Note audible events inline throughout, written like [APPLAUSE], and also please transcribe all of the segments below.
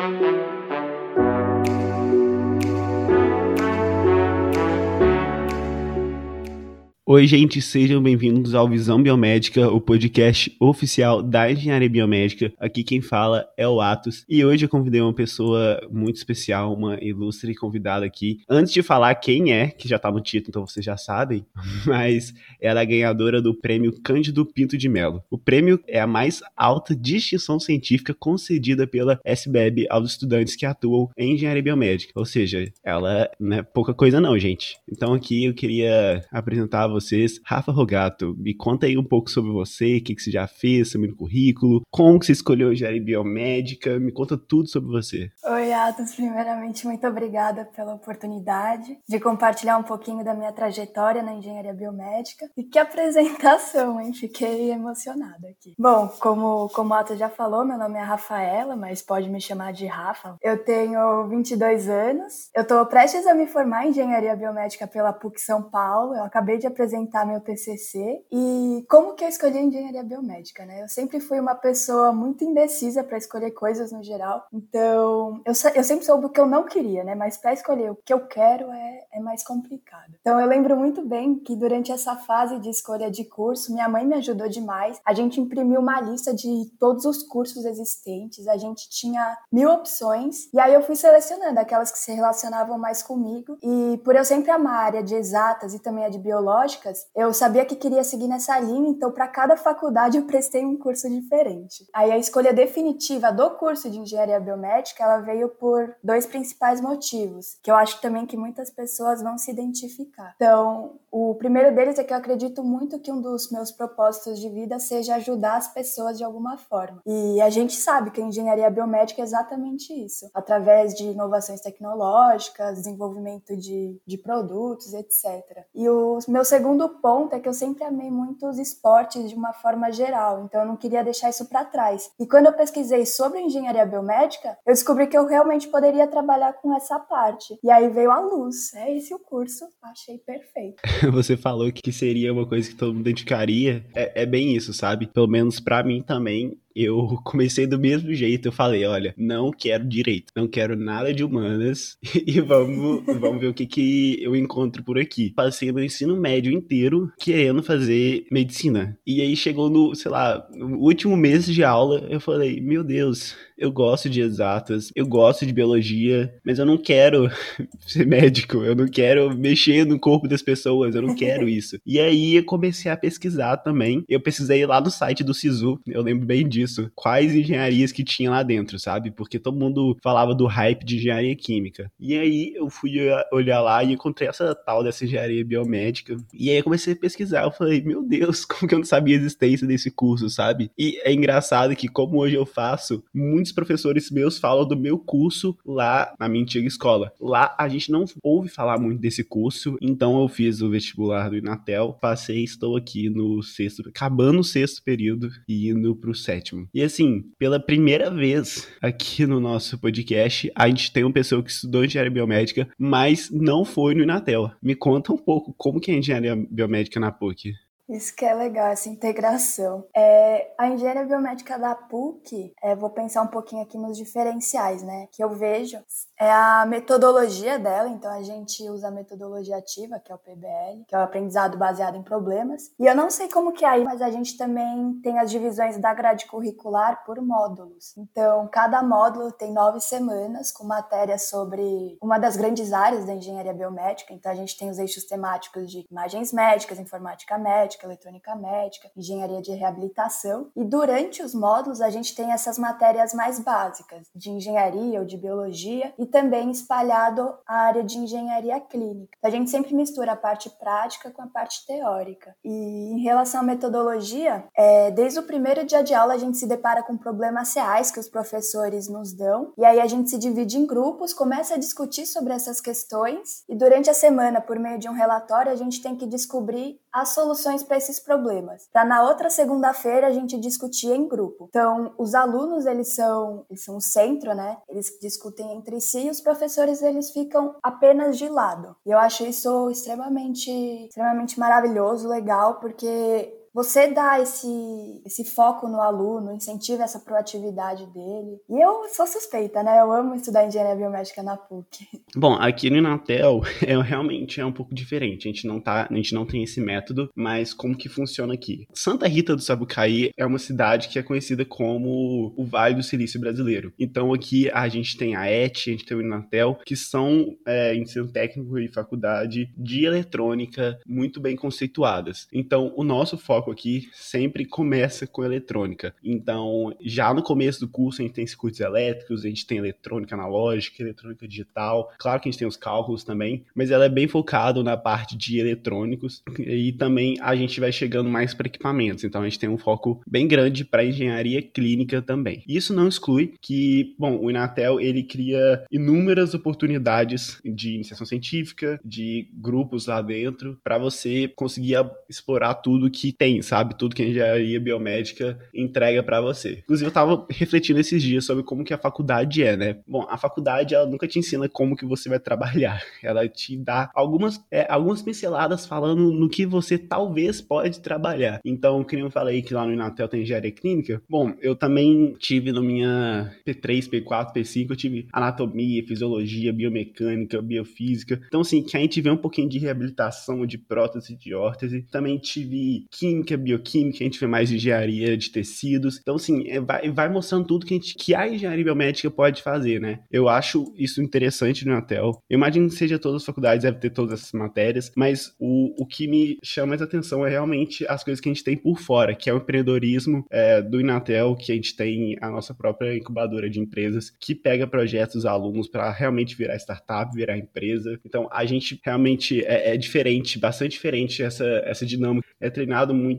Thank you. Oi, gente, sejam bem-vindos ao Visão Biomédica, o podcast oficial da Engenharia Biomédica. Aqui quem fala é o Atos e hoje eu convidei uma pessoa muito especial, uma ilustre convidada aqui. Antes de falar quem é, que já tá no título, então vocês já sabem, [LAUGHS] mas ela é ganhadora do prêmio Cândido Pinto de Melo. O prêmio é a mais alta distinção científica concedida pela SBEB aos estudantes que atuam em Engenharia Biomédica. Ou seja, ela não é pouca coisa não, gente. Então aqui eu queria apresentar a. Rafa Rogato, me conta aí um pouco sobre você, o que, que você já fez, seu currículo, como que você escolheu engenharia biomédica, me conta tudo sobre você. Oi, Atos, primeiramente, muito obrigada pela oportunidade de compartilhar um pouquinho da minha trajetória na engenharia biomédica. E que apresentação, hein? Fiquei emocionada aqui. Bom, como, como o Atos já falou, meu nome é Rafaela, mas pode me chamar de Rafa. Eu tenho 22 anos, eu estou prestes a me formar em engenharia biomédica pela PUC São Paulo, eu acabei de apresentar apresentar meu TCC e como que eu escolhi engenharia biomédica, né? Eu sempre fui uma pessoa muito indecisa para escolher coisas no geral, então eu, eu sempre soube o que eu não queria, né? Mas para escolher o que eu quero é, é mais complicado. Então eu lembro muito bem que durante essa fase de escolha de curso, minha mãe me ajudou demais. A gente imprimiu uma lista de todos os cursos existentes, a gente tinha mil opções e aí eu fui selecionando aquelas que se relacionavam mais comigo e por eu sempre amar a área de exatas e também a de biológica, eu sabia que queria seguir nessa linha, então para cada faculdade eu prestei um curso diferente. Aí a escolha definitiva do curso de engenharia biomédica, ela veio por dois principais motivos, que eu acho também que muitas pessoas vão se identificar. Então, o primeiro deles é que eu acredito muito que um dos meus propósitos de vida seja ajudar as pessoas de alguma forma. E a gente sabe que a engenharia biomédica é exatamente isso, através de inovações tecnológicas, desenvolvimento de, de produtos, etc. E o meu segundo segundo ponto é que eu sempre amei muito os esportes de uma forma geral, então eu não queria deixar isso para trás. E quando eu pesquisei sobre engenharia biomédica, eu descobri que eu realmente poderia trabalhar com essa parte. E aí veio a luz. É esse o curso, achei perfeito. [LAUGHS] Você falou que seria uma coisa que todo mundo dedicaria. É, é bem isso, sabe? Pelo menos para mim também eu [LAUGHS] comecei do mesmo jeito. Eu falei, olha, não quero direito, não quero nada de humanas [LAUGHS] e vamos, vamos ver o que, que eu encontro por aqui. Passei meu ensino médio inteiro querendo fazer medicina. E aí chegou no, sei lá, no último mês de aula, eu falei, meu Deus, eu gosto de exatas, eu gosto de biologia, mas eu não quero [LAUGHS] ser médico, eu não quero mexer no corpo das pessoas, eu não quero [LAUGHS] isso. E aí eu comecei a pesquisar também. Eu pesquisei lá no site do SISU, eu lembro bem disso, quais engenharias que tinha lá dentro, sabe? Porque todo mundo falava do hype de engenharia química. E aí eu fui olhar lá e encontrei essa tal dessa engenharia biomédica. E aí eu comecei a pesquisar, eu falei, meu Deus, [LAUGHS] como que eu não sabia a existência desse curso, sabe? E é engraçado que como hoje eu faço, muitos muitos professores meus falam do meu curso lá na minha antiga escola. Lá a gente não ouve falar muito desse curso, então eu fiz o vestibular do Inatel, passei, estou aqui no sexto, acabando o sexto período e indo pro sétimo. E assim, pela primeira vez aqui no nosso podcast, a gente tem uma pessoa que estudou engenharia biomédica, mas não foi no Inatel. Me conta um pouco como que é engenharia biomédica na PUC. Isso que é legal, essa integração. É, a engenharia biomédica da PUC, é, vou pensar um pouquinho aqui nos diferenciais, né? Que eu vejo é a metodologia dela, então a gente usa a metodologia ativa, que é o PBL, que é o aprendizado baseado em problemas. E eu não sei como que é aí, mas a gente também tem as divisões da grade curricular por módulos. Então, cada módulo tem nove semanas com matérias sobre uma das grandes áreas da engenharia biomédica. Então, a gente tem os eixos temáticos de imagens médicas, informática médica, eletrônica médica, engenharia de reabilitação. E durante os módulos a gente tem essas matérias mais básicas, de engenharia ou de biologia, e também espalhado a área de engenharia clínica. A gente sempre mistura a parte prática com a parte teórica. E em relação à metodologia, é, desde o primeiro dia de aula a gente se depara com problemas reais que os professores nos dão, e aí a gente se divide em grupos, começa a discutir sobre essas questões, e durante a semana, por meio de um relatório, a gente tem que descobrir as soluções para esses problemas. Para na outra segunda-feira a gente discutir em grupo. Então, os alunos, eles são, eles são o centro, né? Eles discutem entre si e os professores, eles ficam apenas de lado. E eu acho isso extremamente, extremamente maravilhoso, legal, porque você dá esse, esse foco no aluno, incentiva essa proatividade dele. E eu sou suspeita, né? Eu amo estudar engenharia biomédica na PUC. [LAUGHS] Bom, aqui no Inatel [LAUGHS] é realmente é um pouco diferente. A gente não tá, a gente não tem esse método, mas como que funciona aqui? Santa Rita do Sabucaí é uma cidade que é conhecida como o Vale do Silício brasileiro. Então aqui a gente tem a ET, a gente tem o Inatel, que são é, ensino técnico e faculdade de eletrônica muito bem conceituadas. Então o nosso foco aqui sempre começa com eletrônica. Então já no começo do curso a gente tem circuitos elétricos, a gente tem eletrônica analógica, eletrônica digital. Claro que a gente tem os cálculos também, mas ela é bem focado na parte de eletrônicos e também a gente vai chegando mais para equipamentos. Então a gente tem um foco bem grande para engenharia clínica também. Isso não exclui que, bom, o Inatel ele cria inúmeras oportunidades de iniciação científica, de grupos lá dentro, para você conseguir explorar tudo que tem, sabe? Tudo que a engenharia biomédica entrega para você. Inclusive eu tava refletindo esses dias sobre como que a faculdade é, né? Bom, a faculdade ela nunca te ensina como que você vai trabalhar. [LAUGHS] Ela te dá algumas, é, algumas pinceladas falando no que você talvez pode trabalhar. Então, como eu falei que lá no Inatel tem engenharia clínica, bom, eu também tive no minha P3, P4, P5, eu tive anatomia, fisiologia, biomecânica, biofísica. Então, assim, que a gente vê um pouquinho de reabilitação de prótese, de órtese. Também tive química, bioquímica, a gente vê mais engenharia de tecidos. Então, assim, é, vai, vai mostrando tudo que, a gente, que a engenharia biomédica pode fazer, né? Eu acho isso interessante no Inatel. Eu imagino que seja todas as faculdades devem ter todas essas matérias, mas o, o que me chama mais atenção é realmente as coisas que a gente tem por fora, que é o empreendedorismo é, do Inatel, que a gente tem a nossa própria incubadora de empresas, que pega projetos alunos para realmente virar startup, virar empresa. Então, a gente realmente é, é, diferente, bastante diferente essa, essa dinâmica. É treinado muito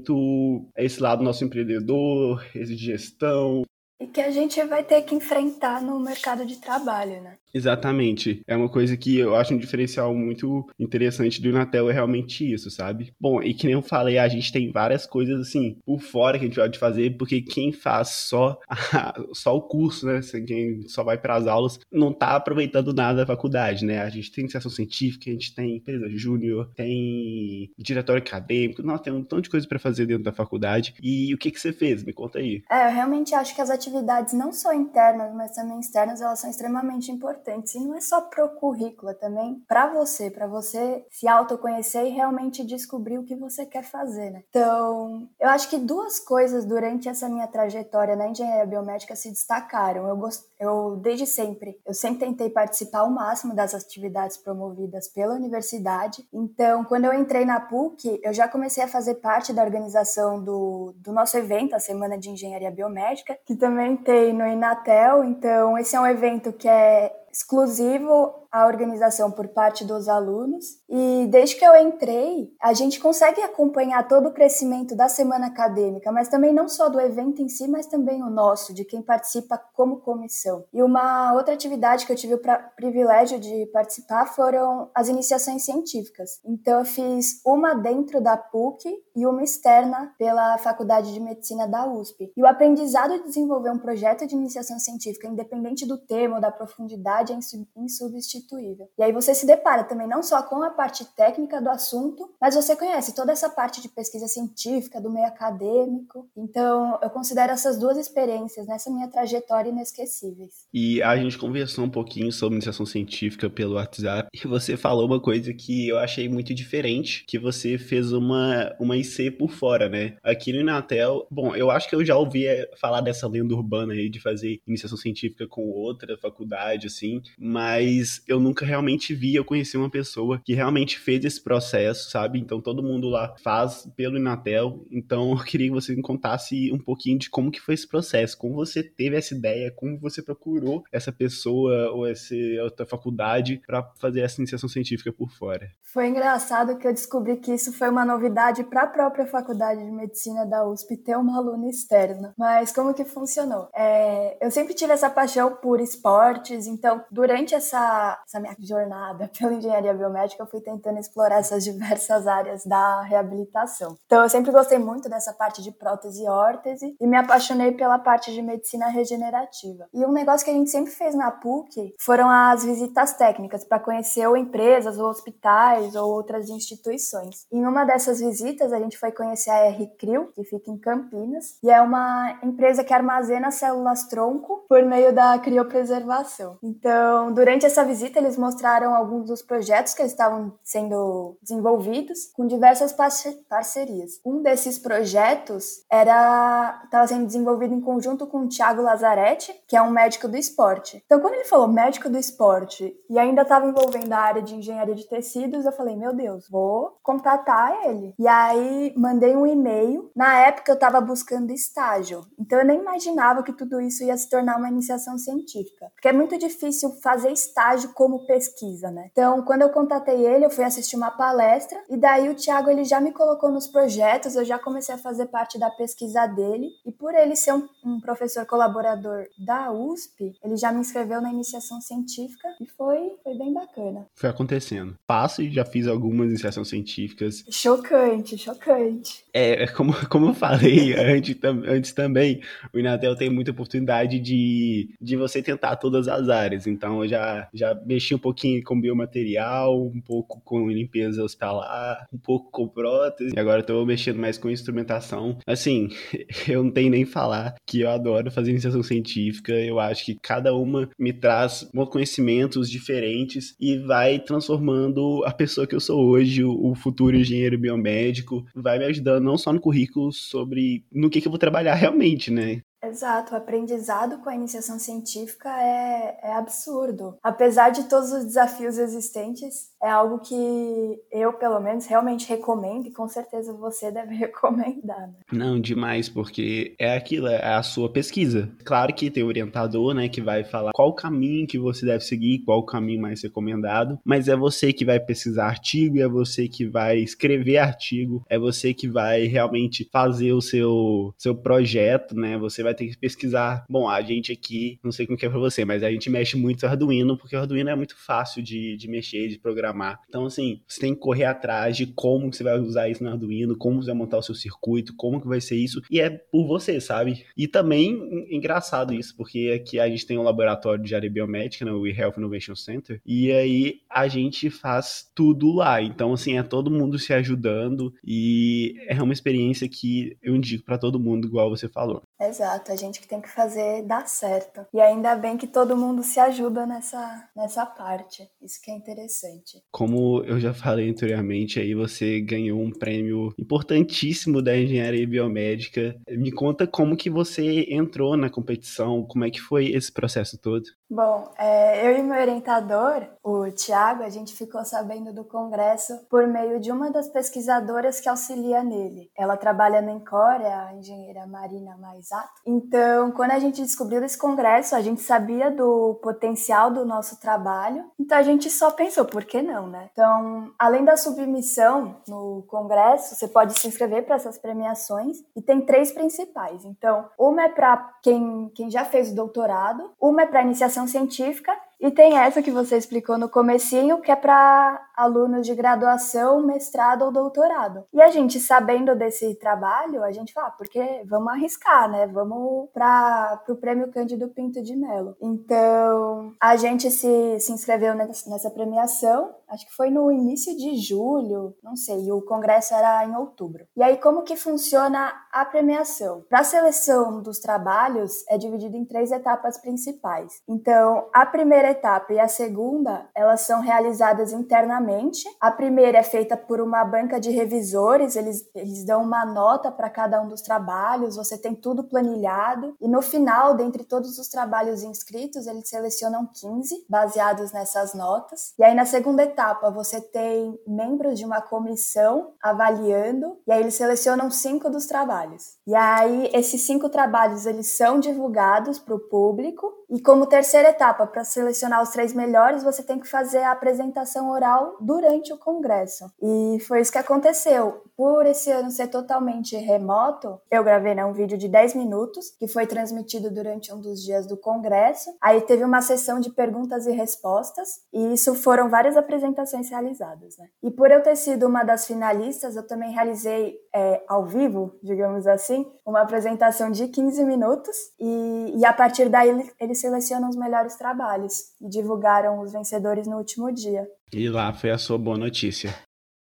esse lado nosso empreendedor, esse de gestão, e que a gente vai ter que enfrentar no mercado de trabalho, né? Exatamente. É uma coisa que eu acho um diferencial muito interessante do Inatel, é realmente isso, sabe? Bom, e que nem eu falei, a gente tem várias coisas assim por fora que a gente pode fazer, porque quem faz só, a, [LAUGHS] só o curso, né? Quem só vai para as aulas, não tá aproveitando nada da faculdade, né? A gente tem iniciação científica, a gente tem empresa júnior, tem diretório acadêmico, nossa, tem um tanto de coisa para fazer dentro da faculdade. E o que que você fez? Me conta aí. É, eu realmente acho que as atividades não só internas, mas também externas, elas são extremamente importantes importantes. E não é só pro currículo, é também para você, para você se autoconhecer e realmente descobrir o que você quer fazer, né? Então, eu acho que duas coisas durante essa minha trajetória na engenharia biomédica se destacaram. Eu, gost... eu desde sempre, eu sempre tentei participar ao máximo das atividades promovidas pela universidade. Então, quando eu entrei na PUC, eu já comecei a fazer parte da organização do, do nosso evento, a Semana de Engenharia Biomédica, que também tem no Inatel. Então, esse é um evento que é exclusivo à organização por parte dos alunos. E desde que eu entrei, a gente consegue acompanhar todo o crescimento da semana acadêmica, mas também não só do evento em si, mas também o nosso, de quem participa como comissão. E uma outra atividade que eu tive o privilégio de participar foram as iniciações científicas. Então eu fiz uma dentro da PUC e uma externa pela Faculdade de Medicina da USP. E o aprendizado de desenvolver um projeto de iniciação científica, independente do tema da profundidade, é insubstituível. E aí você se depara também não só com a parte técnica do assunto, mas você conhece toda essa parte de pesquisa científica, do meio acadêmico. Então, eu considero essas duas experiências nessa minha trajetória inesquecíveis. E a gente conversou um pouquinho sobre iniciação científica pelo WhatsApp e você falou uma coisa que eu achei muito diferente, que você fez uma, uma IC por fora, né? Aqui no Inatel, bom, eu acho que eu já ouvi eh, falar dessa lenda urbana aí de fazer iniciação científica com outra faculdade, assim, mas eu nunca realmente vi, eu conheci uma pessoa que realmente fez esse processo, sabe? Então todo mundo lá faz pelo Inatel, então [LAUGHS] eu queria que você me contasse um pouquinho de como que foi esse processo, como você teve essa ideia, como você procurou essa pessoa ou essa outra faculdade para fazer essa iniciação científica por fora. Foi engraçado que eu descobri que isso foi uma novidade para a própria faculdade de medicina da USP ter uma aluna externa. Mas como que funcionou? É, eu sempre tive essa paixão por esportes, então Então, durante essa, essa minha jornada pela engenharia biomédica, eu fui tentando explorar essas diversas áreas da reabilitação. Então, eu sempre gostei muito dessa parte de prótese e órtese e me apaixonei pela parte de medicina regenerativa. E um negócio que a gente sempre fez na PUC foram as visitas técnicas para conhecer ou empresas, ou hospitais, ou outras instituições. Em uma dessas visitas, a gente foi conhecer a R-Crio, que fica em Campinas, e é uma empresa que armazena células tronco por meio da criopreservação. Então, durante essa visita, eles mostraram alguns dos projetos que estavam sendo desenvolvidos com diversas parcerias. Um desses projetos era estava sendo desenvolvido em conjunto com o Thiago Lazzaretti, que é um médico do esporte. Então, quando ele falou médico do esporte e ainda estava envolvendo a área de engenharia de tecidos, eu falei, meu Deus, vou contatar ele. E aí mandei um e-mail. Na época eu estava buscando estágio, então eu nem imaginava que tudo isso ia se tornar uma iniciação científica, porque é muito difícil fazer estágio como pesquisa, né? Então, quando eu contatei ele, eu fui assistir uma palestra e daí o Thiago ele já me colocou nos projetos, eu já comecei a fazer parte da pesquisa dele e por ele ser um, um professor colaborador da USP, ele já me inscreveu na iniciação científica e foi, foi bem bacana. Foi acontecendo. Passo e já fiz algumas iniciações científicas. Chocante, chocante. É, como, [LAUGHS] como eu falei antes, antes também, o Inatel tem muita oportunidade de, de você tentar todas as áreas. Então, eu já, já mexi um pouquinho com biomaterial, um pouco com limpeza hospitalar, um pouco com prótese, e agora estou mexendo mais com instrumentação. Assim, [LAUGHS] eu não tenho nem falar que eu adoro fazer iniciação científica, eu acho que cada uma me traz conhecimentos diferentes e vai transformando a pessoa que eu sou hoje, o futuro engenheiro biomédico, vai me ajudando não só no currículo sobre no que, que eu vou trabalhar realmente, né? Exato, o aprendizado com a iniciação científica é, é, absurdo. Apesar de todos os desafios existentes, é algo que eu, pelo menos, realmente recomendo e com certeza você deve [LAUGHS] recomendar. Né? Não, demais, porque é aquilo, é a sua pesquisa. Claro que tem orientador, né, que vai falar qual caminho que você deve seguir, qual o caminho mais recomendado, mas é você que vai pesquisar artigo, é você que vai escrever artigo, é você que vai realmente fazer o seu, seu projeto, né, você vai vai ter que pesquisar. Bom, a gente aqui, não sei como que é pra você, mas a gente mexe muito no Arduino, porque o Arduino é muito fácil de, de mexer, de programar. Então, assim, você tem que correr atrás de como você vai usar isso no Arduino, como você vai montar o seu circuito, como que vai ser isso, e é por você, sabe? E também, engraçado isso, porque aqui a gente tem um laboratório de área biomédica, né, Health Innovation Center, e aí a gente faz tudo lá. Então, assim, é todo mundo se ajudando, e é uma experiência que eu indico para todo mundo, igual você falou. Exato, a gente que tem que fazer dar certo. E ainda bem que todo mundo se ajuda nessa, nessa parte. Isso que é interessante. Como eu já falei anteriormente, aí você ganhou um prêmio importantíssimo da engenharia biomédica. Me conta como que você entrou na competição, como é que foi esse processo todo? Bom, é, eu e meu orientador, o Tiago, a gente ficou sabendo do congresso por meio de uma das pesquisadoras que auxilia nele. Ela trabalha na Encore, a engenheira Marina Maisato. Então, quando a gente descobriu esse congresso, a gente sabia do potencial do nosso trabalho, então a gente só pensou, por que não, né? Então, além da submissão no congresso, você pode se inscrever para essas premiações e tem três principais. Então, uma é para quem, quem já fez o doutorado, uma é para iniciação científica e tem essa que você explicou no comecinho, que é para alunos de graduação, mestrado ou doutorado. E a gente, sabendo desse trabalho, a gente fala, ah, porque vamos arriscar, né? Vamos para o Prêmio Cândido Pinto de Melo. Então, a gente se, se inscreveu nessa premiação, acho que foi no início de julho, não sei, e o congresso era em outubro. E aí, como que funciona a premiação? Para a seleção dos trabalhos, é dividido em três etapas principais. Então, a primeira etapa e a segunda, elas são realizadas internamente. A primeira é feita por uma banca de revisores, eles, eles dão uma nota para cada um dos trabalhos, você tem tudo planilhado. E no final, dentre todos os trabalhos inscritos, eles selecionam 15, baseados nessas notas. E aí, na segunda etapa, você tem membros de uma comissão avaliando, e aí eles selecionam cinco dos trabalhos. E aí, esses cinco trabalhos, eles são divulgados para o público, E como terceira etapa, para selecionar os três melhores, você tem que fazer a apresentação oral durante o congresso. E foi isso que aconteceu. Por esse ano ser totalmente remoto, eu gravei né, um vídeo de 10 minutos, que foi transmitido durante um dos dias do congresso. Aí teve uma sessão de perguntas e respostas, e isso foram várias apresentações realizadas. Né? E por eu ter sido uma das finalistas, eu também realizei é, ao vivo, digamos assim, uma apresentação de 15 minutos, e, e a partir daí eles selecionam os melhores trabalhos e divulgaram os vencedores no último dia. E lá foi a sua boa notícia.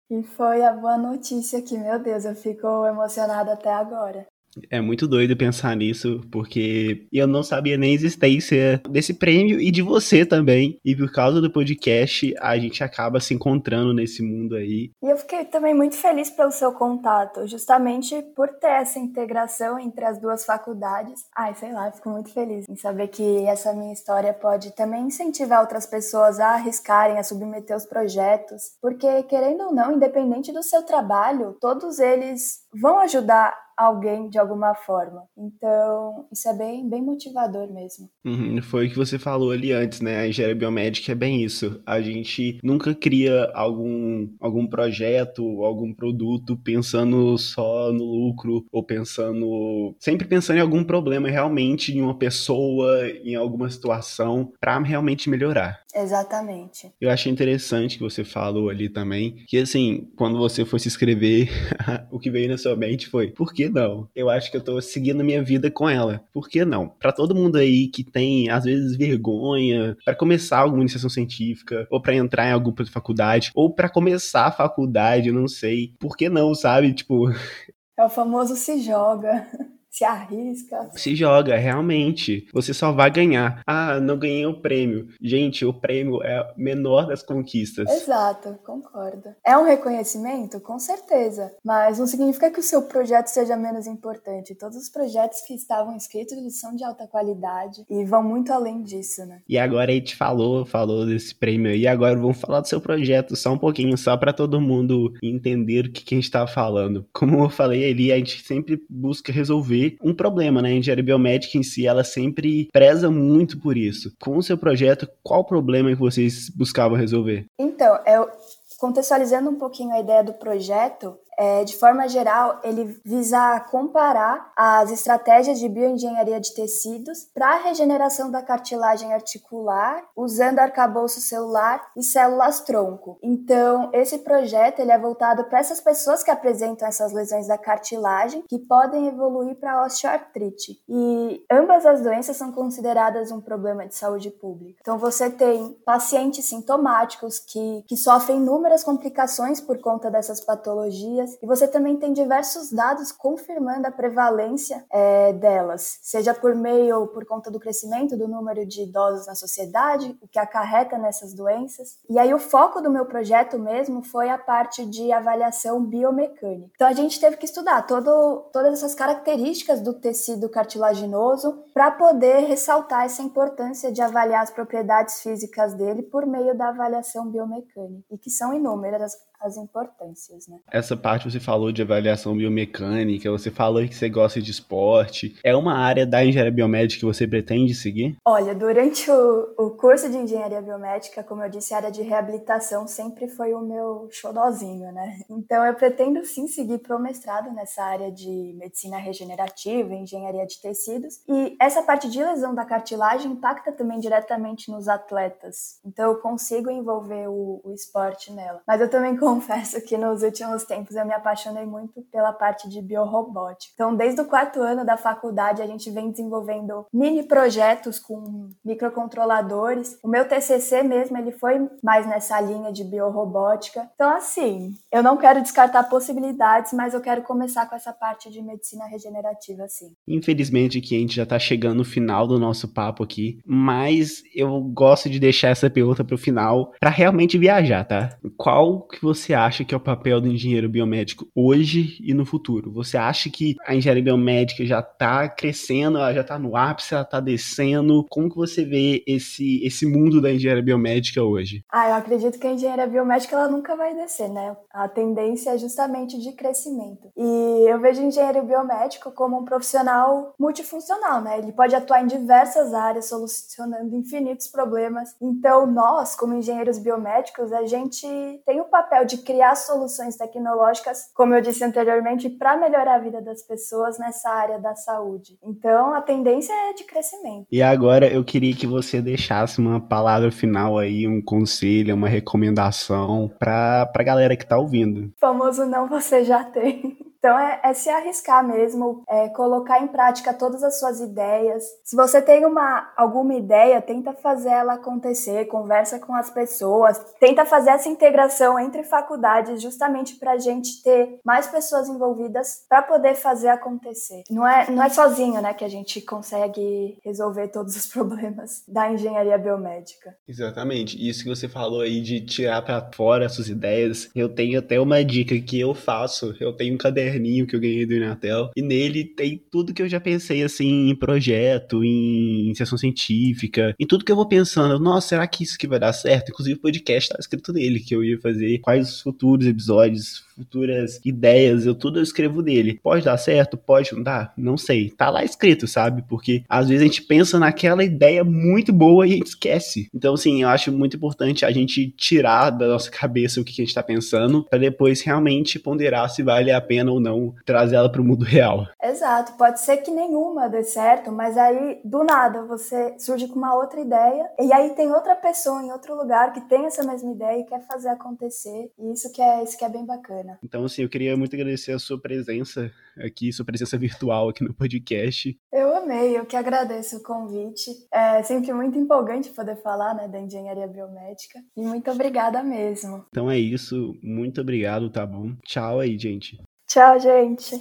E foi a boa notícia que, meu Deus, eu fico emocionada até agora. É muito doido pensar nisso, porque eu não sabia nem a existência desse prêmio e de você também. E por causa do podcast, a gente acaba se encontrando nesse mundo aí. E eu fiquei também muito feliz pelo seu contato, justamente por ter essa integração entre as duas faculdades. Ai, sei lá, fico muito feliz em saber que essa minha história pode também incentivar outras pessoas a arriscarem, a submeter os projetos, porque querendo ou não, independente do seu trabalho, todos eles vão ajudar alguém de alguma forma. Então, isso é bem, bem motivador mesmo. Uhum, foi o que você falou ali antes, né? A engenharia biomédica é bem isso. A gente nunca cria algum, algum projeto, algum produto pensando só no lucro ou pensando. sempre pensando em algum problema realmente em uma pessoa, em alguma situação, para realmente melhorar. Exatamente. Eu achei interessante que você falou ali também, que assim, quando você foi se inscrever, [LAUGHS] o que veio na sua mente foi, por que não? Eu acho que eu tô seguindo minha vida com ela. Por que não? Para todo mundo aí que tem, às vezes, vergonha para começar alguma iniciação científica, ou para entrar em alguma faculdade, ou para começar a faculdade, não sei. Por que não, sabe? Tipo. [LAUGHS] É o famoso se joga se arrisca. Se joga, realmente. Você só vai ganhar. Ah, não ganhei o prêmio. Gente, o prêmio é a menor das conquistas. Exato, concordo. É um reconhecimento? Com certeza. Mas não significa que o seu projeto seja menos importante. Todos os projetos que estavam inscritos, eles são de alta qualidade e vão muito além disso, né? E agora a gente falou, falou desse prêmio aí. Agora vamos falar do seu projeto só um pouquinho, só para todo mundo entender o que, que a gente tá falando. Como eu falei ali, a gente sempre busca resolver resolver um problema, né? A engenharia biomédica em si, ela sempre preza muito por isso. Com o seu projeto, qual problema que vocês buscavam resolver? Então, eu contextualizando um pouquinho a ideia do projeto, é, de forma geral, ele visa comparar as estratégias de bioengenharia de tecidos para a regeneração da cartilagem articular usando arcabouço celular e células tronco. Então, esse projeto ele é voltado para essas pessoas que apresentam essas lesões da cartilagem que podem evoluir para osteoartrite. E ambas as doenças são consideradas um problema de saúde pública. Então, você tem pacientes sintomáticos que, que sofrem inúmeras complicações por conta dessas patologias e você também tem diversos dados confirmando a prevalência é, delas, seja por meio ou por conta do crescimento do número de idosos na sociedade, o que acarreta nessas doenças. E aí o foco do meu projeto mesmo foi a parte de avaliação biomecânica. Então a gente teve que estudar todo, todas essas características do tecido cartilaginoso para poder ressaltar essa importância de avaliar as propriedades físicas dele por meio da avaliação biomecânica, e que são inúmeras as importâncias, né? Essa parte você falou de avaliação biomecânica, você falou que você gosta de esporte. É uma área da engenharia biomédica que você pretende seguir? Olha, durante o, o curso de engenharia biomédica, como eu disse, a área de reabilitação sempre foi o meu xodozinho, né? Então eu pretendo sim seguir pro mestrado nessa área de medicina regenerativa, engenharia de tecidos. E essa parte de lesão da cartilagem impacta também diretamente nos atletas. Então eu consigo envolver o, o esporte nela. Mas eu também confesso que nos últimos tempos eu me apaixonei muito pela parte de biorrobótica. Então, desde o quarto ano da faculdade, a gente vem desenvolvendo mini projetos com microcontroladores. O meu TCC mesmo, ele foi mais nessa linha de biorrobótica. Então, assim, eu não quero descartar possibilidades, mas eu quero começar com essa parte de medicina regenerativa, sim. Infelizmente, que a gente já tá chegando no final do nosso papo aqui, mas eu gosto de deixar essa pergunta pro final para realmente viajar, tá? Qual que você você acha que é o papel do engenheiro biomédico hoje e no futuro? Você acha que a engenharia biomédica já está crescendo, ela já está no ápice, ela está descendo? Como que você vê esse, esse mundo da engenharia biomédica hoje? Ah, eu acredito que a engenharia biomédica ela nunca vai descer, né? A tendência é justamente de crescimento. E eu vejo o engenheiro biomédico como um profissional multifuncional, né? Ele pode atuar em diversas áreas, solucionando infinitos problemas. Então, nós, como engenheiros biomédicos, a gente tem o papel de criar soluções tecnológicas, como eu disse anteriormente, para melhorar a vida das pessoas nessa área da saúde. Então, a tendência é de crescimento. E agora eu queria que você deixasse uma palavra final aí, um conselho, uma recomendação para a galera que está ouvindo. O famoso não você já tem. Então é, é, se arriscar mesmo, é colocar em prática todas as suas ideias. Se você tem uma alguma ideia, tenta fazer ela acontecer, conversa com as pessoas, tenta fazer essa integração entre faculdades, justamente para a gente ter mais pessoas envolvidas para poder fazer acontecer. Não é não é sozinho, né, que a gente consegue resolver todos os [LAUGHS] problemas da engenharia biomédica. Exatamente. Isso que você falou aí de tirar para fora as suas ideias, eu tenho até uma dica que eu faço. Eu tenho um caderno caderninho que eu ganhei do Inatel. E nele tem tudo que eu já pensei, assim, em projeto, em sessão científica, em tudo que eu vou pensando. Nossa, será que isso que vai dar certo? Inclusive o podcast tá escrito nele, que eu ia fazer quais os futuros episódios, futuras ideias, eu tudo eu escrevo nele. Pode dar certo? Pode não dar? Não sei. Tá lá escrito, sabe? Porque às vezes a gente pensa naquela ideia muito boa e a gente esquece. Então, assim, eu acho muito importante a gente tirar da nossa cabeça o que a gente tá pensando, para depois realmente ponderar se vale a pena ou ou não trazer ela para o mundo real. Exato, pode ser que nenhuma dê certo, mas aí do nada você surge com uma outra ideia e aí tem outra pessoa em outro lugar que tem essa mesma ideia e quer fazer acontecer. E isso que é isso que é bem bacana. Então assim, eu queria muito agradecer a sua presença aqui, sua presença virtual aqui no podcast. Eu amei, eu que agradeço o convite. É sempre muito empolgante poder falar, né, da engenharia biomédica. E muito obrigada mesmo. Então é isso, muito obrigado, tá bom? Tchau aí, gente. Tchau, gente.